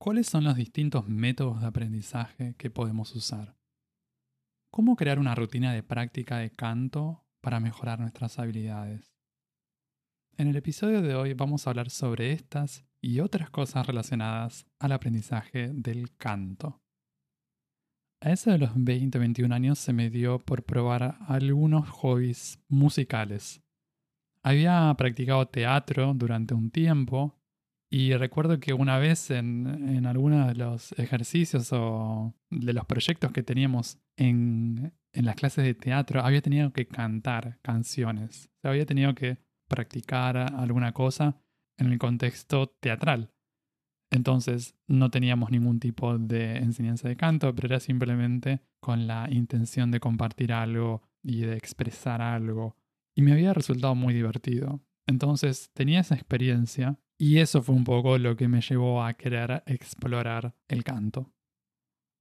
¿Cuáles son los distintos métodos de aprendizaje que podemos usar? ¿Cómo crear una rutina de práctica de canto para mejorar nuestras habilidades? En el episodio de hoy vamos a hablar sobre estas y otras cosas relacionadas al aprendizaje del canto. A eso de los 20-21 años se me dio por probar algunos hobbies musicales había practicado teatro durante un tiempo y recuerdo que una vez en, en alguno de los ejercicios o de los proyectos que teníamos en, en las clases de teatro había tenido que cantar canciones. Había tenido que practicar alguna cosa en el contexto teatral. Entonces no teníamos ningún tipo de enseñanza de canto, pero era simplemente con la intención de compartir algo y de expresar algo y me había resultado muy divertido. Entonces tenía esa experiencia y eso fue un poco lo que me llevó a querer explorar el canto.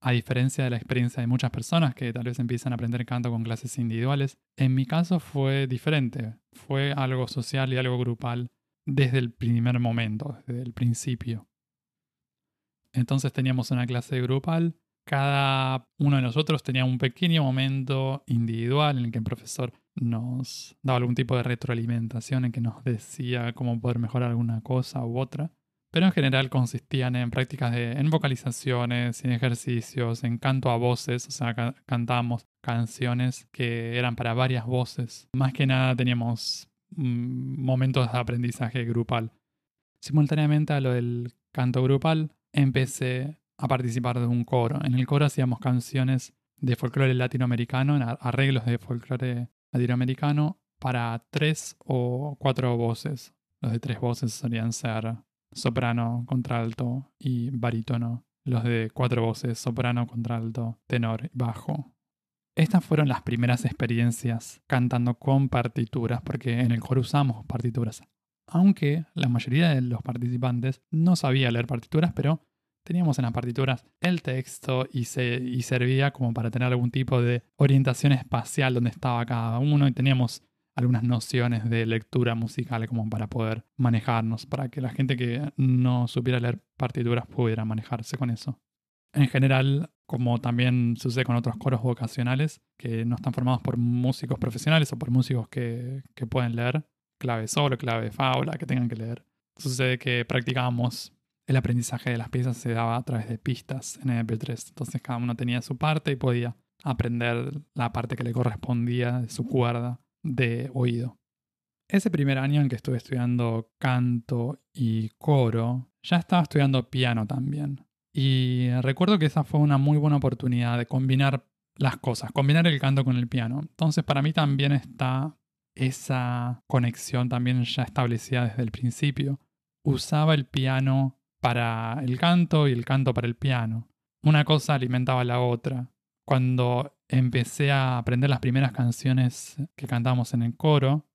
A diferencia de la experiencia de muchas personas que tal vez empiezan a aprender canto con clases individuales, en mi caso fue diferente. Fue algo social y algo grupal desde el primer momento, desde el principio. Entonces teníamos una clase grupal, cada uno de nosotros tenía un pequeño momento individual en el que el profesor nos daba algún tipo de retroalimentación en que nos decía cómo poder mejorar alguna cosa u otra. Pero en general consistían en prácticas de en vocalizaciones, en ejercicios, en canto a voces, o sea, cantábamos canciones que eran para varias voces. Más que nada teníamos mm, momentos de aprendizaje grupal. Simultáneamente a lo del canto grupal, empecé a participar de un coro. En el coro hacíamos canciones de folclore latinoamericano, arreglos de folclore latinoamericano para tres o cuatro voces. Los de tres voces solían ser soprano, contralto y barítono. Los de cuatro voces, soprano, contralto, tenor y bajo. Estas fueron las primeras experiencias cantando con partituras, porque en el coro usamos partituras. Aunque la mayoría de los participantes no sabía leer partituras, pero teníamos en las partituras el texto y, se, servía como para tener algún tipo de orientación espacial donde estaba cada uno y teníamos algunas nociones de lectura musical como para poder manejarnos, para que la gente que no supiera leer partituras pudiera manejarse con eso. En general, como también sucede con otros coros vocacionales, que no están formados por músicos profesionales o por músicos que, que pueden leer, clave solo, clave fábula, que tengan que leer, sucede que practicábamos el aprendizaje de las piezas se daba a través de pistas en MP3. Entonces cada uno tenía su parte y podía aprender la parte que le correspondía de su cuerda de oído. Ese primer año en que estuve estudiando canto y coro, ya estaba estudiando piano también. Y recuerdo que esa fue una muy buena oportunidad de combinar las cosas, combinar el canto con el piano. Entonces para mí también está esa conexión también ya establecida desde el principio. Usaba el piano para el canto y el canto para el piano. Una cosa alimentaba la otra. Cuando empecé a aprender las primeras canciones que cantábamos en el coro,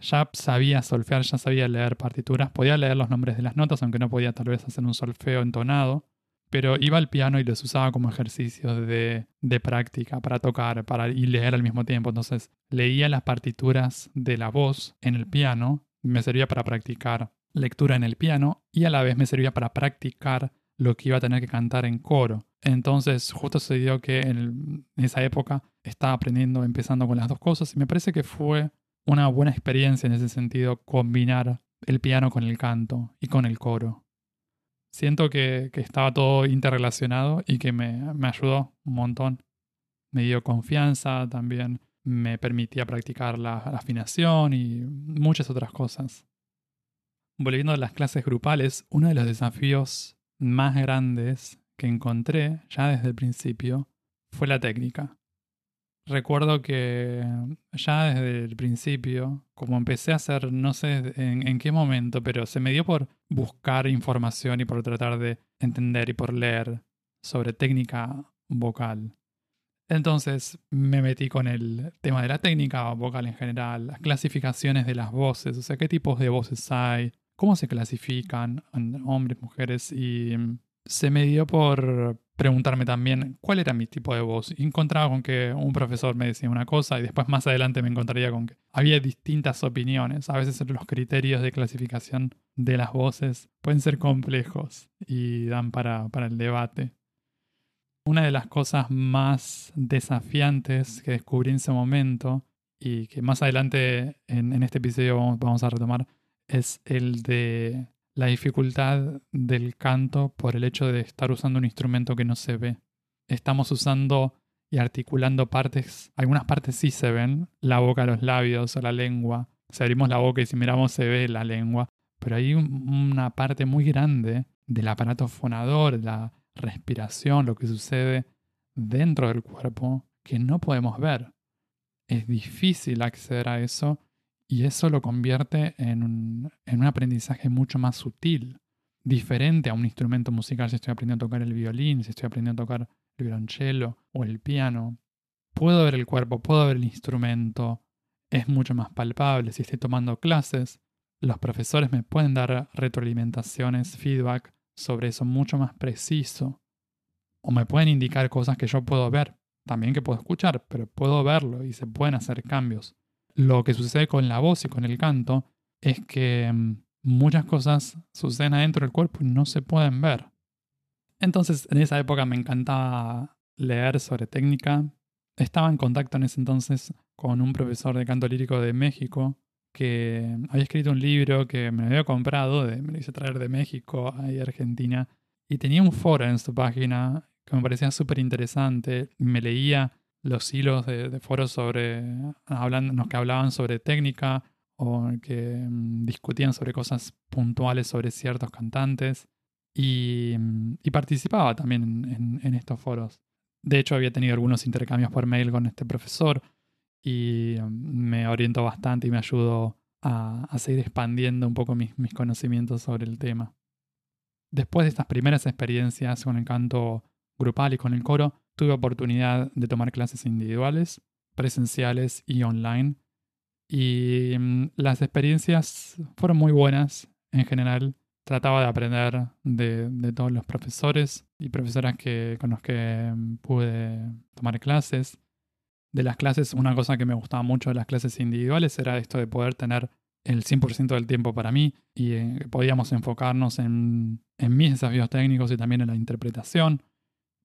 ya sabía solfear, ya sabía leer partituras, podía leer los nombres de las notas, aunque no podía tal vez hacer un solfeo entonado, pero iba al piano y los usaba como ejercicios de, de práctica, para tocar para, y leer al mismo tiempo. Entonces leía las partituras de la voz en el piano, y me servía para practicar lectura en el piano y a la vez me servía para practicar lo que iba a tener que cantar en coro. Entonces justo se dio que en esa época estaba aprendiendo, empezando con las dos cosas y me parece que fue una buena experiencia en ese sentido combinar el piano con el canto y con el coro. Siento que, estaba todo interrelacionado y que me, me ayudó un montón. Me dio confianza también, me permitía practicar la afinación y muchas otras cosas. Volviendo a las clases grupales, uno de los desafíos más grandes que encontré ya desde el principio fue la técnica. Recuerdo que ya desde el principio, como empecé a hacer, no sé en, qué momento, pero se me dio por buscar información y por tratar de entender y por leer sobre técnica vocal. Entonces me metí con el tema de la técnica vocal en general, las clasificaciones de las voces, o sea, qué tipos de voces hay, cómo se clasifican hombres, mujeres, y mm, se me dio por preguntarme también cuál era mi tipo de voz. Encontraba con que un profesor me decía una cosa y después más adelante me encontraría con que había distintas opiniones. A veces los criterios de clasificación de las voces pueden ser complejos y dan para, para el debate. Una de las cosas más desafiantes que descubrí en ese momento y que más adelante en, este episodio vamos, a retomar es el de la dificultad del canto por el hecho de estar usando un instrumento que no se ve. Estamos usando y articulando partes, algunas partes sí se ven, la boca, los labios o la lengua. Si abrimos la boca y si miramos se ve la lengua, pero hay una parte muy grande del aparato fonador, la, respiración, lo que sucede dentro del cuerpo que no podemos ver. Es difícil acceder a eso y eso lo convierte en un, en un aprendizaje mucho más sutil, diferente a un instrumento musical si estoy aprendiendo a tocar el violín, si estoy aprendiendo a tocar el violonchelo o el piano. Puedo ver el cuerpo, puedo ver el instrumento, es mucho más palpable. Si estoy tomando clases, los profesores me pueden dar retroalimentaciones, feedback sobre eso mucho más preciso. O me pueden indicar cosas que yo puedo ver, también que puedo escuchar, pero puedo verlo y se pueden hacer cambios. Lo que sucede con la voz y con el canto es que mm, muchas cosas suceden adentro del cuerpo y no se pueden ver. Entonces, en esa época me encantaba leer sobre técnica. Estaba en contacto en ese entonces con un profesor de canto lírico de México que había escrito un libro que me había comprado, me lo hice traer de México a Argentina, y tenía un foro en su página que me parecía súper interesante. Me leía los hilos de, foros sobre, hablando, los que hablaban sobre técnica o que mm, discutían sobre cosas puntuales sobre ciertos cantantes. Y, mm, participaba también en estos foros. De hecho, había tenido algunos intercambios por mail con este profesor y um, me orientó bastante y me ayudó a, seguir expandiendo un poco mis, mis, conocimientos sobre el tema. Después de estas primeras experiencias con el canto grupal y con el coro, tuve oportunidad de tomar clases individuales, presenciales y online. Y um, las experiencias fueron muy buenas en general. Trataba de aprender de, todos los profesores y profesoras que, con los que um, pude tomar clases de las clases, una cosa que me gustaba mucho de las clases individuales era esto de poder tener el 100% del tiempo para mí y eh, podíamos enfocarnos en, en mis desafíos técnicos y también en la interpretación.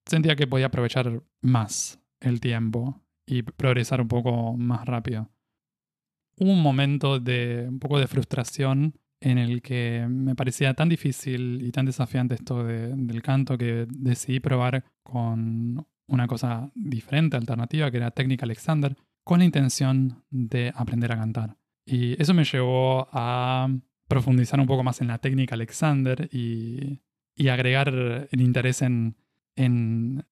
Sentía que podía aprovechar más el tiempo y progresar un poco más rápido. Hubo un momento de un poco de frustración en el que me parecía tan difícil y tan desafiante esto del canto que decidí probar con una cosa diferente, alternativa, que era Técnica Alexander, con la intención de aprender a cantar. Y eso me llevó a profundizar un poco más en la técnica Alexander y, agregar el interés en, en,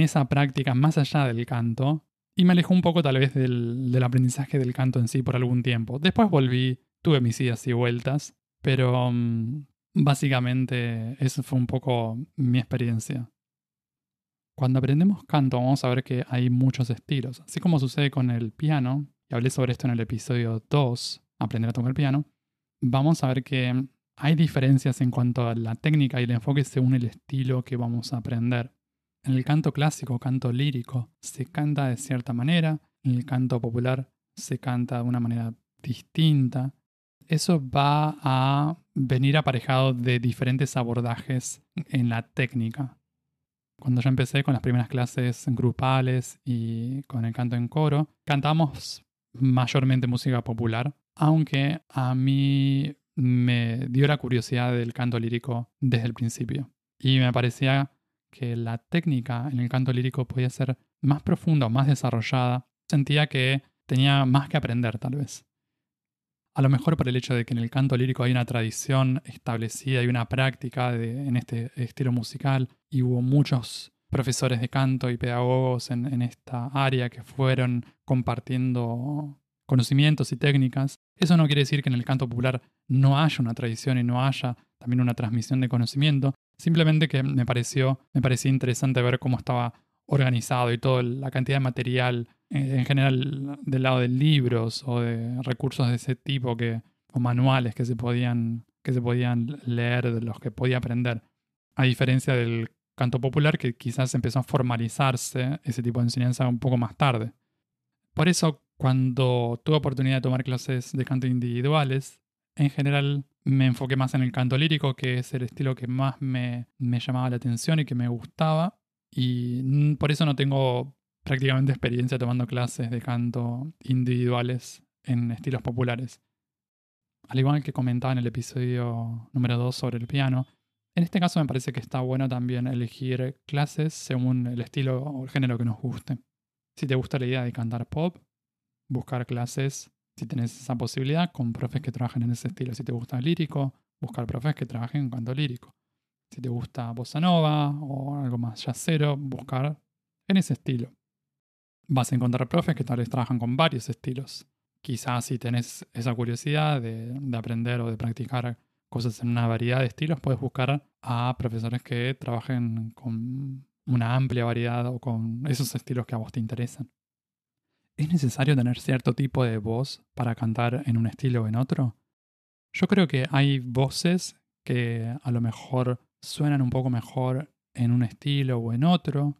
esa práctica más allá del canto. Y me alejó un poco tal vez del, aprendizaje del canto en sí por algún tiempo. Después volví, tuve mis idas y vueltas, pero mm, básicamente eso fue un poco mi experiencia. Cuando aprendemos canto vamos a ver que hay muchos estilos, así como sucede con el piano, y hablé sobre esto en el episodio 2, aprender a tocar piano, vamos a ver que hay diferencias en cuanto a la técnica y el enfoque según el estilo que vamos a aprender. En el canto clásico, canto lírico, se canta de cierta manera, en el canto popular se canta de una manera distinta. Eso va a venir aparejado de diferentes abordajes en la técnica cuando yo empecé con las primeras clases grupales y con el canto en coro, cantamos mayormente música popular, aunque a mí me dio la curiosidad del canto lírico desde el principio. Y me parecía que la técnica en el canto lírico podía ser más profunda o más desarrollada. Sentía que tenía más que aprender tal vez. A lo mejor por el hecho de que en el canto lírico hay una tradición establecida y una práctica en este estilo musical y hubo muchos profesores de canto y pedagogos en, esta área que fueron compartiendo conocimientos y técnicas. Eso no quiere decir que en el canto popular no haya una tradición y no haya también una transmisión de conocimiento, Simplemente que me pareció, me interesante ver cómo estaba organizado y toda la cantidad de material eh, en general del lado de libros o de recursos de ese tipo que, o manuales que se podían, que se podían leer, de los que podía aprender. A diferencia del canto popular que quizás empezó a formalizarse ese tipo de enseñanza un poco más tarde. Por eso, cuando tuve oportunidad de tomar clases de canto individuales, en general me enfoqué más en el canto lírico, que es el estilo que más me, llamaba la atención y que me gustaba. Y por eso no tengo prácticamente experiencia tomando clases de canto individuales en estilos populares. Al igual que comentaba en el episodio número 2 sobre el piano, en este caso me parece que está bueno también elegir clases según el estilo o el género que nos guste. Si te gusta la idea de cantar pop, buscar clases, si tenés esa posibilidad, con profes que trabajen en ese estilo. Si te gusta el lírico, buscar profes que trabajen en canto lírico. Si te gusta bossa nova o algo más jazzero, buscar en ese estilo. Vas a encontrar profes que tal vez trabajan con varios estilos. Quizás si tenés esa curiosidad de, de aprender o de practicar cosas en una variedad de estilos, puedes buscar a profesores que trabajen con una amplia variedad o con esos estilos que a vos te interesan. ¿Es necesario tener cierto tipo de voz para cantar en un estilo o en otro? Yo creo que hay voces que a lo mejor suenan un poco mejor en un estilo o en otro.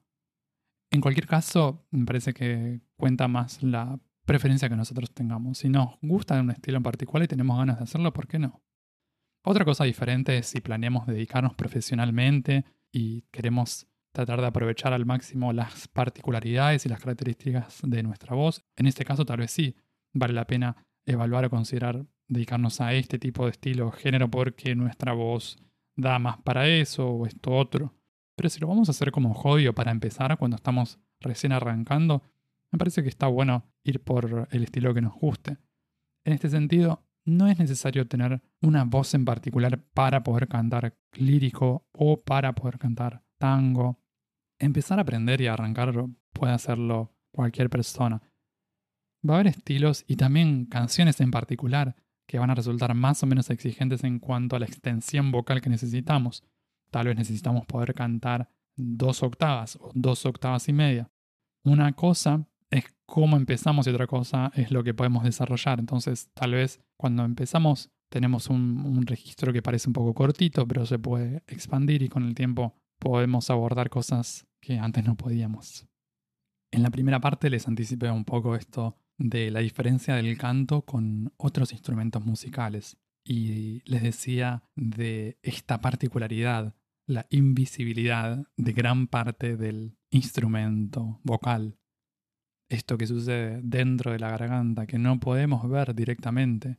En cualquier caso, me parece que cuenta más la preferencia que nosotros tengamos. Si nos gusta un estilo en particular y tenemos ganas de hacerlo, ¿por qué no? Otra cosa diferente es si planeamos dedicarnos profesionalmente y queremos tratar de aprovechar al máximo las particularidades y las características de nuestra voz. En este caso tal vez sí vale la pena evaluar o considerar dedicarnos a este tipo de estilo o género porque nuestra voz da más para eso o esto otro. Pero si lo vamos a hacer como hobby o para empezar cuando estamos recién arrancando, me parece que está bueno ir por el estilo que nos guste. En este sentido, no es necesario tener una voz en particular para poder cantar lírico o para poder cantar tango. Empezar a aprender y arrancar puede hacerlo cualquier persona. Va a haber estilos y también canciones en particular que van a resultar más o menos exigentes en cuanto a la extensión vocal que necesitamos. Tal vez necesitamos poder cantar dos octavas o dos octavas y media. Una cosa es cómo empezamos y otra cosa es lo que podemos desarrollar. Entonces, tal vez cuando empezamos tenemos un, registro que parece un poco cortito, pero se puede expandir y con el tiempo podemos abordar cosas que antes no podíamos. En la primera parte les anticipé un poco esto de la diferencia del canto con otros instrumentos musicales y les decía de esta particularidad, la invisibilidad de gran parte del instrumento vocal esto que sucede dentro de la garganta que no podemos ver directamente.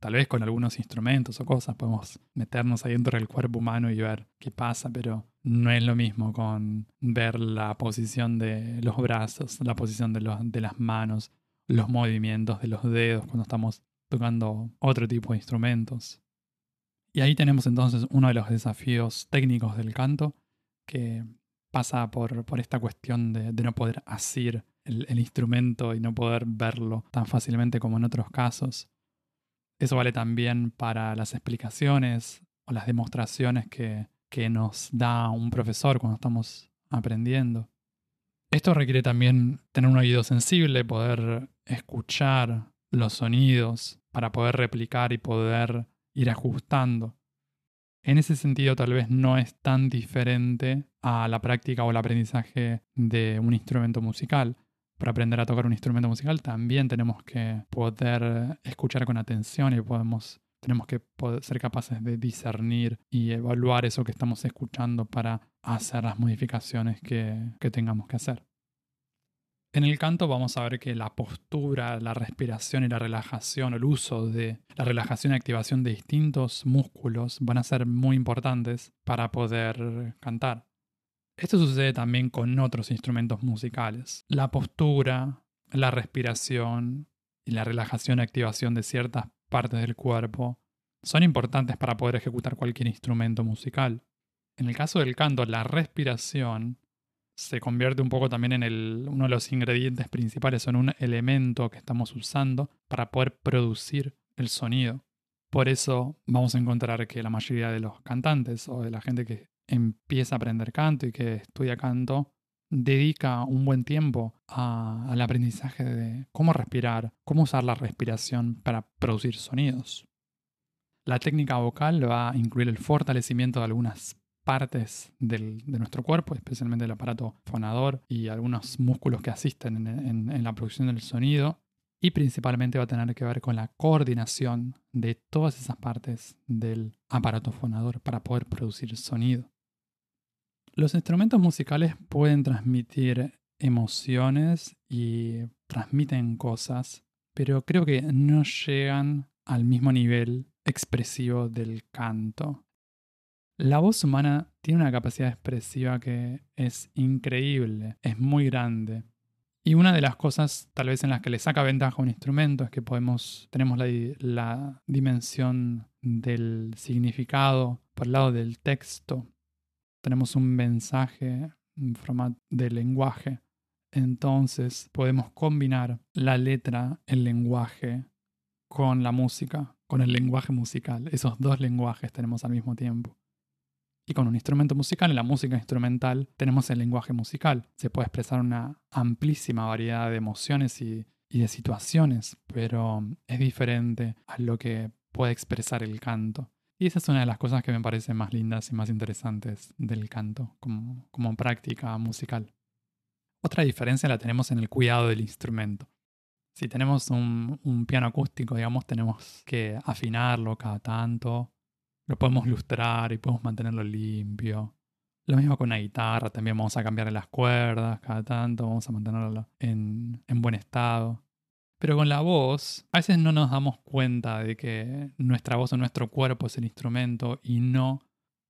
Tal vez con algunos instrumentos o cosas podemos meternos ahí dentro del cuerpo humano y ver qué pasa, pero no es lo mismo con ver la posición de los brazos, la posición de, de las manos, los movimientos de los dedos cuando estamos tocando otro tipo de instrumentos. Y ahí tenemos entonces uno de los desafíos técnicos del canto, que pasa por, por esta cuestión de, de no poder asir el, instrumento y no poder verlo tan fácilmente como en otros casos. Eso vale también para las explicaciones o las demostraciones que, que nos da un profesor cuando estamos aprendiendo. Esto requiere también tener un oído sensible, poder escuchar los sonidos para poder replicar y poder ir ajustando. En ese sentido tal vez no es tan diferente a la práctica o el aprendizaje de un instrumento musical para aprender a tocar un instrumento musical también tenemos que poder escuchar con atención y podemos, tenemos que ser capaces de discernir y evaluar eso que estamos escuchando para hacer las modificaciones que, que tengamos que hacer. En el canto vamos a ver que la postura, la respiración y la relajación, el uso de la relajación y activación de distintos músculos van a ser muy importantes para poder cantar. Esto sucede también con otros instrumentos musicales. La postura, la respiración y la relajación y activación de ciertas partes del cuerpo son importantes para poder ejecutar cualquier instrumento musical. En el caso del canto, la respiración se convierte un poco también en uno de los ingredientes principales, en un elemento que estamos usando para poder producir el sonido. Por eso vamos a encontrar que la mayoría de los cantantes o de la gente que empieza a aprender canto y que estudia canto, dedica un buen tiempo al aprendizaje de cómo respirar, cómo usar la respiración para producir sonidos. La técnica vocal va a incluir el fortalecimiento de algunas partes de nuestro cuerpo, especialmente el aparato fonador y algunos músculos que asisten en la producción del sonido, y principalmente va a tener que ver con la coordinación de todas esas partes del aparato fonador para poder producir sonido. Los instrumentos musicales pueden transmitir emociones y transmiten cosas, pero creo que no llegan al mismo nivel expresivo del canto. La voz humana tiene una capacidad expresiva que es increíble, es muy grande. Y una de las cosas tal vez en las que le saca ventaja a un instrumento es que podemos, tenemos la, la dimensión del significado por el lado del texto. Tenemos un mensaje en forma de lenguaje. Entonces podemos combinar la letra, el lenguaje, con la música, con el lenguaje musical. Esos dos lenguajes tenemos al mismo tiempo. Y con un instrumento musical, en la música instrumental, tenemos el lenguaje musical. Se puede expresar una amplísima variedad de emociones y, de situaciones, pero es diferente a lo que puede expresar el canto. Y esa es una de las cosas que me parecen más lindas y más interesantes del canto como, como práctica musical. Otra diferencia la tenemos en el cuidado del instrumento. Si tenemos un, piano acústico, digamos, tenemos que afinarlo cada tanto, lo podemos lustrar y podemos mantenerlo limpio. Lo mismo con una guitarra, también vamos a cambiar las cuerdas cada tanto, vamos a mantenerlo en, en buen estado. Pero con la voz, a veces no nos damos cuenta de que nuestra voz o nuestro cuerpo es el instrumento y no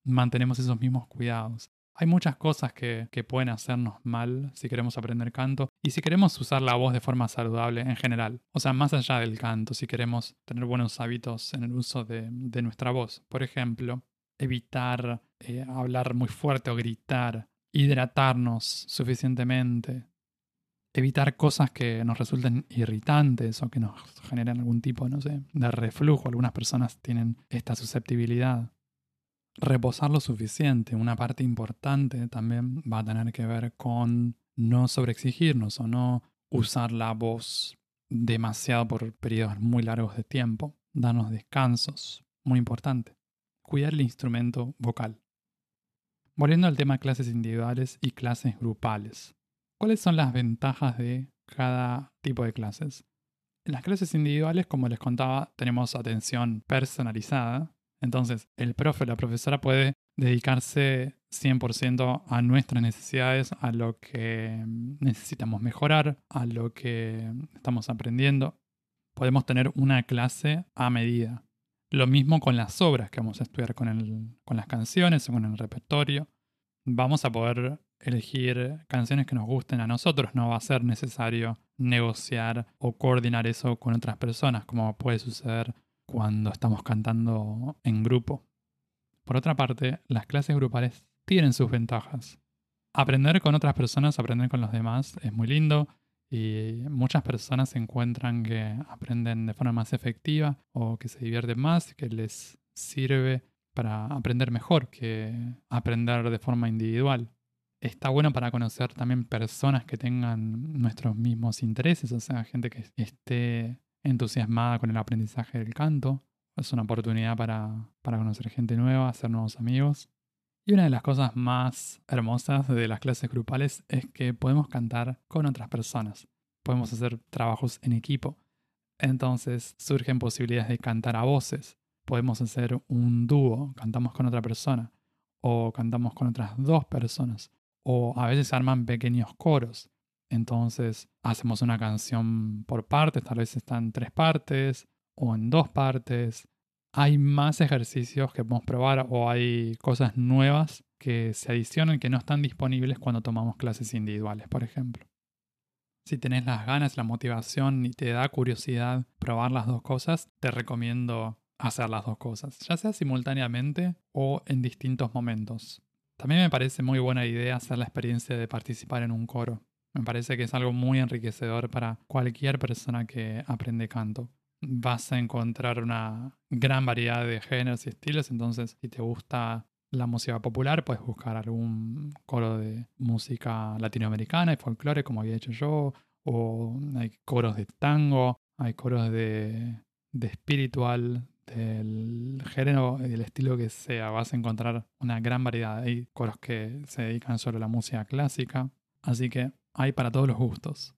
mantenemos esos mismos cuidados. Hay muchas cosas que, pueden hacernos mal si queremos aprender canto y si queremos usar la voz de forma saludable en general. O sea, más allá del canto, si queremos tener buenos hábitos en el uso de, nuestra voz. Por ejemplo, evitar eh, hablar muy fuerte o gritar, hidratarnos suficientemente, evitar cosas que nos resulten irritantes o que nos generen algún tipo, no sé, de reflujo. Algunas personas tienen esta susceptibilidad reposar lo suficiente. Una parte importante también va a tener que ver con no sobreexigirnos o no usar la voz demasiado por periodos muy largos de tiempo. Darnos descansos, muy importante. Cuidar el instrumento vocal. Volviendo al tema clases individuales y clases grupales. ¿Cuáles son las ventajas de cada tipo de clases? En las clases individuales, como les contaba, tenemos atención personalizada, entonces, el profe o la profesora puede dedicarse 100% a nuestras necesidades, a lo que necesitamos mejorar, a lo que estamos aprendiendo. Podemos tener una clase a medida. Lo mismo con las obras que vamos a estudiar con, con las canciones o con el repertorio. Vamos a poder elegir canciones que nos gusten a nosotros. No va a ser necesario negociar o coordinar eso con otras personas, como puede suceder cuando estamos cantando en grupo. Por otra parte, las clases grupales tienen sus ventajas. Aprender con otras personas, aprender con los demás es muy lindo y muchas personas encuentran que aprenden de forma más efectiva o que se divierten más, que les sirve para aprender mejor que aprender de forma individual. Está bueno para conocer también personas que tengan nuestros mismos intereses, o sea, gente que esté entusiasmada con el aprendizaje del canto. Es una oportunidad para, conocer gente nueva, hacer nuevos amigos. Y una de las cosas más hermosas de las clases grupales es que podemos cantar con otras personas. Podemos hacer trabajos en equipo. Entonces surgen posibilidades de cantar a voces. Podemos hacer un dúo, cantamos con otra persona. O cantamos con otras dos personas. O a veces arman pequeños coros. Entonces hacemos una canción por partes, tal vez está en tres partes o en dos partes. Hay más ejercicios que podemos probar o hay cosas nuevas que se adicionan que no están disponibles cuando tomamos clases individuales, por ejemplo. Si tenés las ganas, la motivación y te da curiosidad probar las dos cosas, te recomiendo hacer las dos cosas, ya sea simultáneamente o en distintos momentos. También me parece muy buena idea hacer la experiencia de participar en un coro. Me parece que es algo muy enriquecedor para cualquier persona que aprende canto. Vas a encontrar una gran variedad de géneros y estilos, entonces si te gusta la música popular, puedes buscar algún coro de música latinoamericana y folclore, como había hecho yo, o hay coros de tango, hay coros de, de espiritual, del género y del estilo que sea. Vas a encontrar una gran variedad. Hay coros que se dedican solo a la música clásica, así que hay para todos los gustos.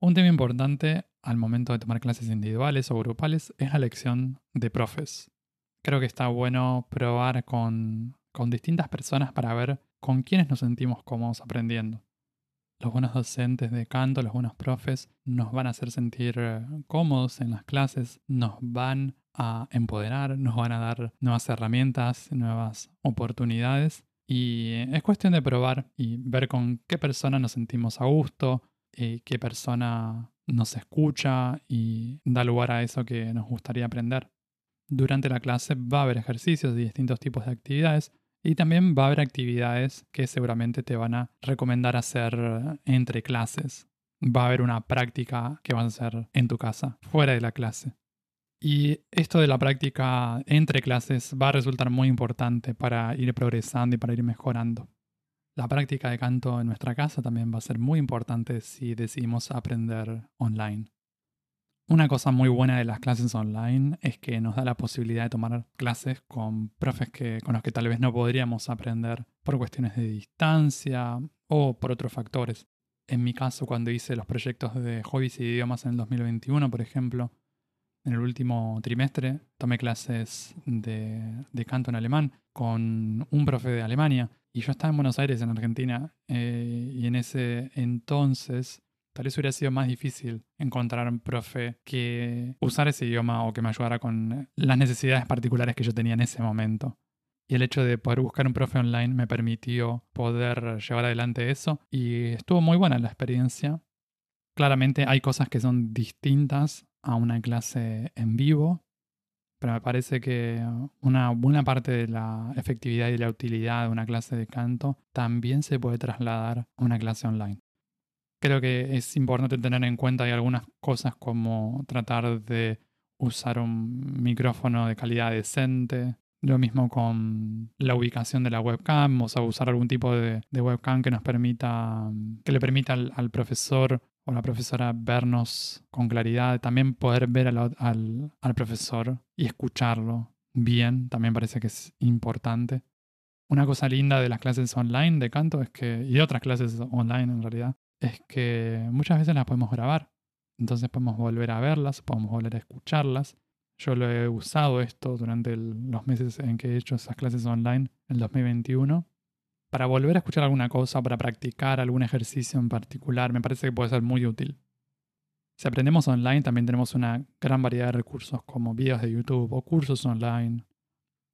Un tema importante al momento de tomar clases individuales o grupales es la elección de profes. Creo que está bueno probar con, con distintas personas para ver con quiénes nos sentimos cómodos aprendiendo. Los buenos docentes de canto, los buenos profes, nos van a hacer sentir eh, cómodos en las clases, nos van a empoderar, nos van a dar nuevas herramientas, nuevas oportunidades. Y es cuestión de probar y ver con qué persona nos sentimos a gusto, y qué persona nos escucha y da lugar a eso que nos gustaría aprender. Durante la clase va a haber ejercicios de distintos tipos de actividades y también va a haber actividades que seguramente te van a recomendar hacer entre clases. Va a haber una práctica que vas a hacer en tu casa, fuera de la clase. Y esto de la práctica entre clases va a resultar muy importante para ir progresando y para ir mejorando. La práctica de canto en nuestra casa también va a ser muy importante si decidimos aprender online. Una cosa muy buena de las clases online es que nos da la posibilidad de tomar clases con profes que, con los que tal vez no podríamos aprender por cuestiones de distancia o por otros factores. En mi caso, cuando hice los proyectos de hobbies y idiomas en el 2021, por ejemplo, en el último trimestre tomé clases de, canto en alemán con un profe de Alemania y yo estaba en Buenos Aires, en Argentina, eh, y en ese entonces tal vez hubiera sido más difícil encontrar un profe que usara ese idioma o que me ayudara con las necesidades particulares que yo tenía en ese momento. Y el hecho de poder buscar un profe online me permitió poder llevar adelante eso y estuvo muy buena la experiencia. Claramente hay cosas que son distintas a una clase en vivo, pero me parece que una buena parte de la efectividad y la utilidad de una clase de canto también se puede trasladar a una clase online. Creo que es importante tener en cuenta algunas cosas como tratar de usar un micrófono de calidad decente, lo mismo con la ubicación de la webcam, o sea, usar algún tipo de, webcam que nos permita, que le permita al profesor o la profesora vernos con claridad, también poder ver al, profesor y escucharlo bien, también parece que es importante. Una cosa linda de las clases online de canto es que, y otras clases online en realidad, es que muchas veces las podemos grabar. Entonces podemos volver a verlas, podemos volver a escucharlas. Yo lo he usado esto durante los meses en que he hecho esas clases online, el 2021, para volver a escuchar alguna cosa, para practicar algún ejercicio en particular, me parece que puede ser muy útil. Si aprendemos online, también tenemos una gran variedad de recursos como videos de YouTube o cursos online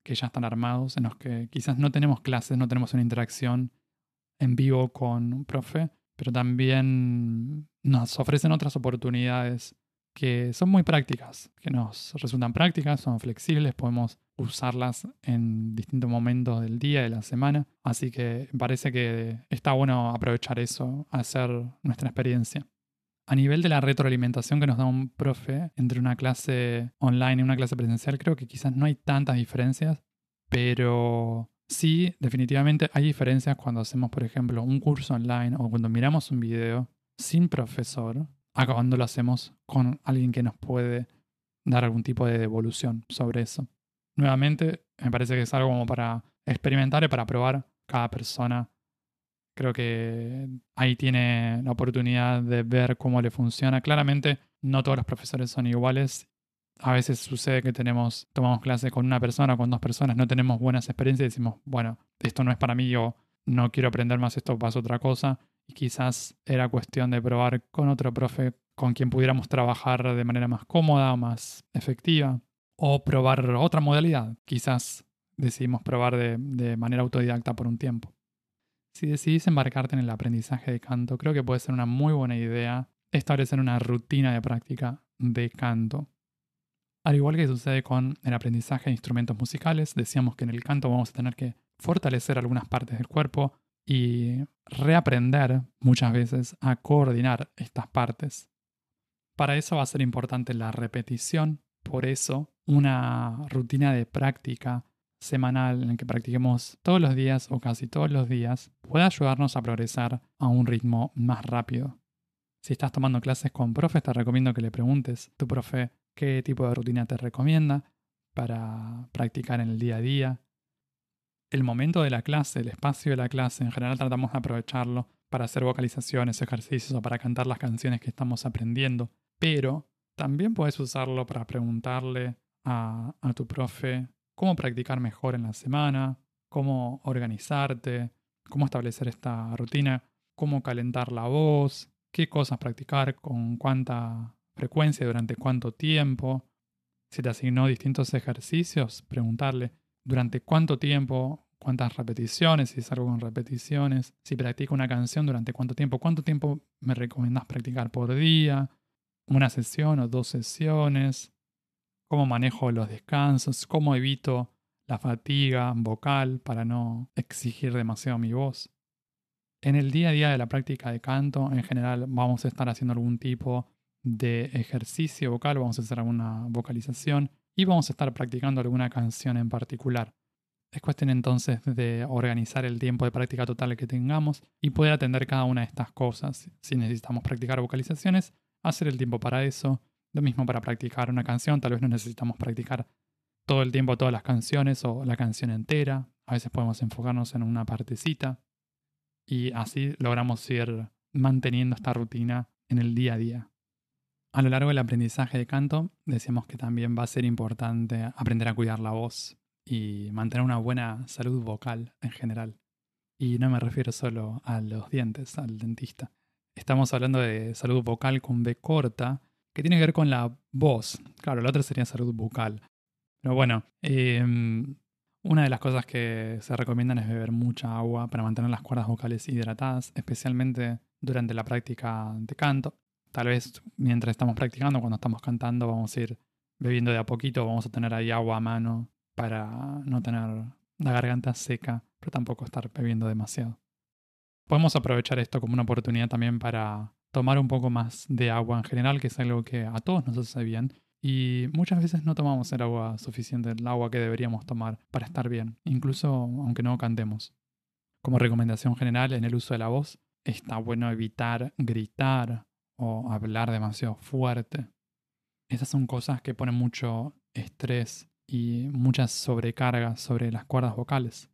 que ya están armados, en los que quizás no tenemos clases, no tenemos una interacción en vivo con un profe, pero también nos ofrecen otras oportunidades que son muy prácticas, que nos resultan prácticas, son flexibles, podemos usarlas en distintos momentos del día, de la semana, así que parece que está bueno aprovechar eso, hacer nuestra experiencia. A nivel de la retroalimentación que nos da un profe entre una clase online y una clase presencial, creo que quizás no hay tantas diferencias, pero sí, definitivamente hay diferencias cuando hacemos, por ejemplo, un curso online o cuando miramos un video sin profesor cuando lo hacemos con alguien que nos puede dar algún tipo de devolución sobre eso. Nuevamente, me parece que es algo como para experimentar y para probar cada persona. Creo que ahí tiene la oportunidad de ver cómo le funciona. Claramente, no todos los profesores son iguales. A veces sucede que tenemos, tomamos clase con una persona o con dos personas, no tenemos buenas experiencias y decimos, bueno, esto no es para mí o no quiero aprender más esto, pasa otra cosa y quizás era cuestión de probar con otro profe con quien pudiéramos trabajar de manera más cómoda, más efectiva, o probar otra modalidad. Quizás decidimos probar de, de manera autodidacta por un tiempo. Si decidís embarcarte en el aprendizaje de canto, creo que puede ser una muy buena idea establecer una rutina de práctica de canto. Al igual que sucede con el aprendizaje de instrumentos musicales, decíamos que en el canto vamos a tener que fortalecer algunas partes del cuerpo, y reaprender muchas veces a coordinar estas partes. Para eso va a ser importante la repetición, por eso una rutina de práctica semanal en el que practiquemos todos los días o casi todos los días puede ayudarnos a progresar a un ritmo más rápido. Si estás tomando clases con profes, te recomiendo que le preguntes a tu profe qué tipo de rutina te recomienda para practicar en el día a día. El momento de la clase, el espacio de la clase, en general tratamos de aprovecharlo para hacer vocalizaciones, ejercicios o para cantar las canciones que estamos aprendiendo, pero también puedes usarlo para preguntarle a, tu profe cómo practicar mejor en la semana, cómo organizarte, cómo establecer esta rutina, cómo calentar la voz, qué cosas practicar, con cuánta frecuencia, durante cuánto tiempo. Si te asignó distintos ejercicios, preguntarle durante cuánto tiempo, cuántas repeticiones, si es con repeticiones, si practico una canción, durante cuánto tiempo, cuánto tiempo me recomiendas practicar por día, una sesión o dos sesiones, cómo manejo los descansos, cómo evito la fatiga vocal para no exigir demasiado mi voz. En el día a día de la práctica de canto, en general vamos a estar haciendo algún tipo de ejercicio vocal, vamos a hacer alguna vocalización y vamos a estar practicando alguna canción en particular. Es cuestión entonces de organizar el tiempo de práctica total que tengamos y poder atender cada una de estas cosas. Si necesitamos practicar vocalizaciones, hacer el tiempo para eso. Lo mismo para practicar una canción, tal vez no necesitamos practicar todo el tiempo todas las canciones o la canción entera. A veces podemos enfocarnos en una partecita y así logramos ir manteniendo esta rutina en el día a día. A lo largo del aprendizaje de canto, decíamos que también va a ser importante aprender a cuidar la voz y mantener una buena salud vocal en general. Y no me refiero solo a los dientes, al dentista. Estamos hablando de salud vocal con B corta, que tiene que ver con la voz. Claro, la otra sería salud bucal. Pero bueno, eh, una de las cosas que se recomiendan es beber mucha agua para mantener las cuerdas vocales hidratadas, especialmente durante la práctica de canto. Tal vez mientras estamos practicando, cuando estamos cantando, vamos a ir bebiendo de a poquito, vamos a tener ahí agua a mano para no tener la garganta seca, pero tampoco estar bebiendo demasiado. Podemos aprovechar esto como una oportunidad también para tomar un poco más de agua en general, que es algo que a todos nos hace bien y muchas veces no tomamos el agua suficiente, el agua que deberíamos tomar para estar bien, incluso aunque no cantemos. Como recomendación general en el uso de la voz, está bueno evitar gritar o hablar demasiado fuerte. Esas son cosas que ponen mucho estrés y muchas sobrecargas sobre las cuerdas vocales.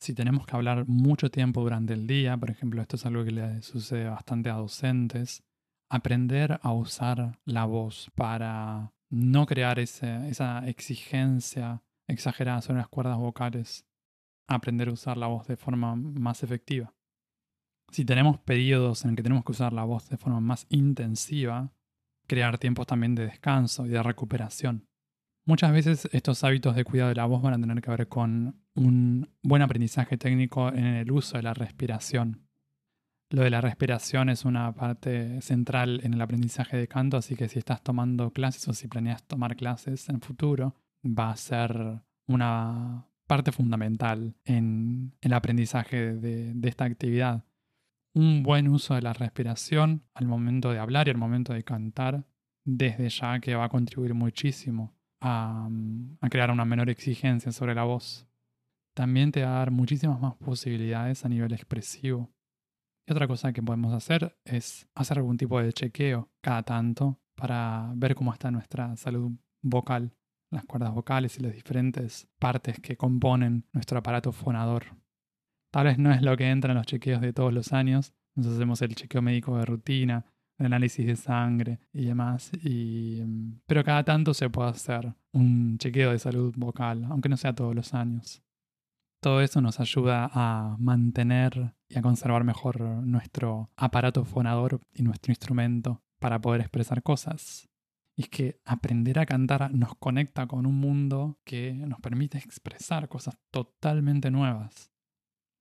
Si tenemos que hablar mucho tiempo durante el día, por ejemplo, esto es algo que le sucede bastante a docentes, aprender a usar la voz para no crear esa exigencia exagerada sobre las cuerdas vocales, aprender a usar la voz de forma más efectiva. Si tenemos periodos en que tenemos que usar la voz de forma más intensiva, crear tiempos también de descanso y de recuperación. Muchas veces estos hábitos de cuidado de la voz van a tener que ver con un buen aprendizaje técnico en el uso de la respiración. Lo de la respiración es una parte central en el aprendizaje de canto, así que si estás tomando clases o si planeas tomar clases en futuro, va a ser una parte fundamental en el aprendizaje de, de esta actividad. Un buen uso de la respiración al momento de hablar y al momento de cantar, desde ya que va a contribuir muchísimo a, a crear una menor exigencia sobre la voz. También te va a dar muchísimas más posibilidades a nivel expresivo otra cosa que podemos hacer es hacer algún tipo de chequeo cada tanto para ver cómo está nuestra salud vocal, las cuerdas vocales y las diferentes partes que componen nuestro aparato fonador. Tal vez no es lo que entra en los chequeos de todos los años. Nos hacemos el chequeo médico de rutina, el análisis de sangre y demás. Y, pero cada tanto se puede hacer un chequeo de salud vocal, aunque no sea todos los años. Todo eso nos ayuda a mantener y a conservar mejor nuestro aparato fonador y nuestro instrumento para poder expresar cosas. Y es que aprender a cantar nos conecta con un mundo que nos permite expresar cosas totalmente nuevas.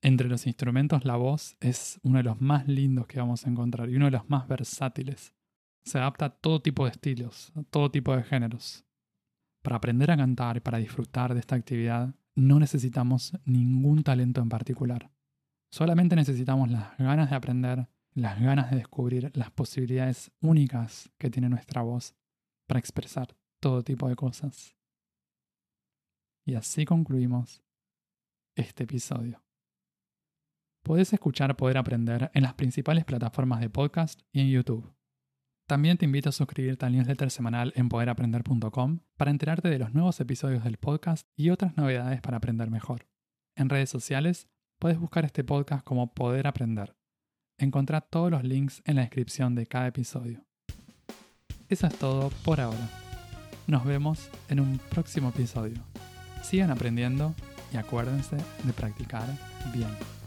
Entre los instrumentos la voz es uno de los más lindos que vamos a encontrar y uno de los más versátiles. Se adapta a todo tipo de estilos, a todo tipo de géneros. Para aprender a cantar y para disfrutar de esta actividad no necesitamos ningún talento en particular. Solamente necesitamos las ganas de aprender, las ganas de descubrir las posibilidades únicas que tiene nuestra voz para expresar todo tipo de cosas. Y así concluimos este episodio. Podés escuchar Poder Aprender en las principales plataformas de podcast y en YouTube. También te invito a suscribirte al newsletter semanal en poderaprender.com para enterarte de los nuevos episodios del podcast y otras novedades para aprender mejor. En redes sociales puedes buscar este podcast como Poder Aprender. Encontrá todos los links en la descripción de cada episodio. Eso es todo por ahora. Nos vemos en un próximo episodio. Sigan aprendiendo y acuérdense de practicar bien.